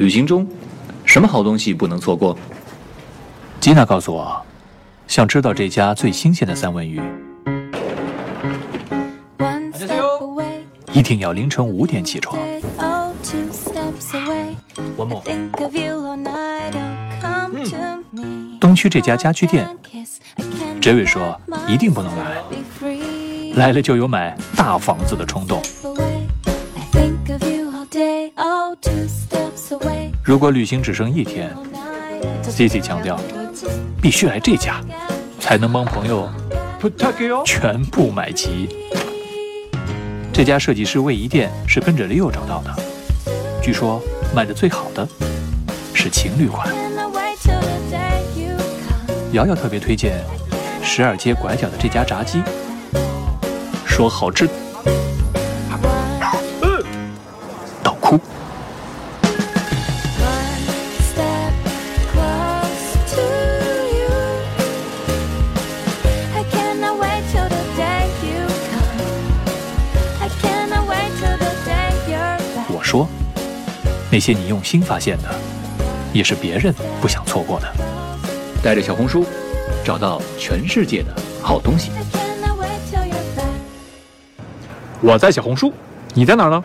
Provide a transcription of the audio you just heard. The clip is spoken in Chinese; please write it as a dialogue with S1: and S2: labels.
S1: 旅行中，什么好东西不能错过？
S2: 吉娜告诉我，想知道这家最新鲜的三文鱼，一定要凌晨五点起床。文某，东区这家家居店，哲伟说一定不能来，来了就有买大房子的冲动。如果旅行只剩一天，Cici 强调，必须来这家，才能帮朋友全部买齐。这家设计师卫衣店是跟着 Leo 找到的，据说卖的最好的是情侣款。瑶瑶特别推荐十二街拐角的这家炸鸡，说好吃。说，那些你用心发现的，也是别人不想错过的。
S1: 带着小红书，找到全世界的好东西。
S2: 我在小红书，你在哪儿呢？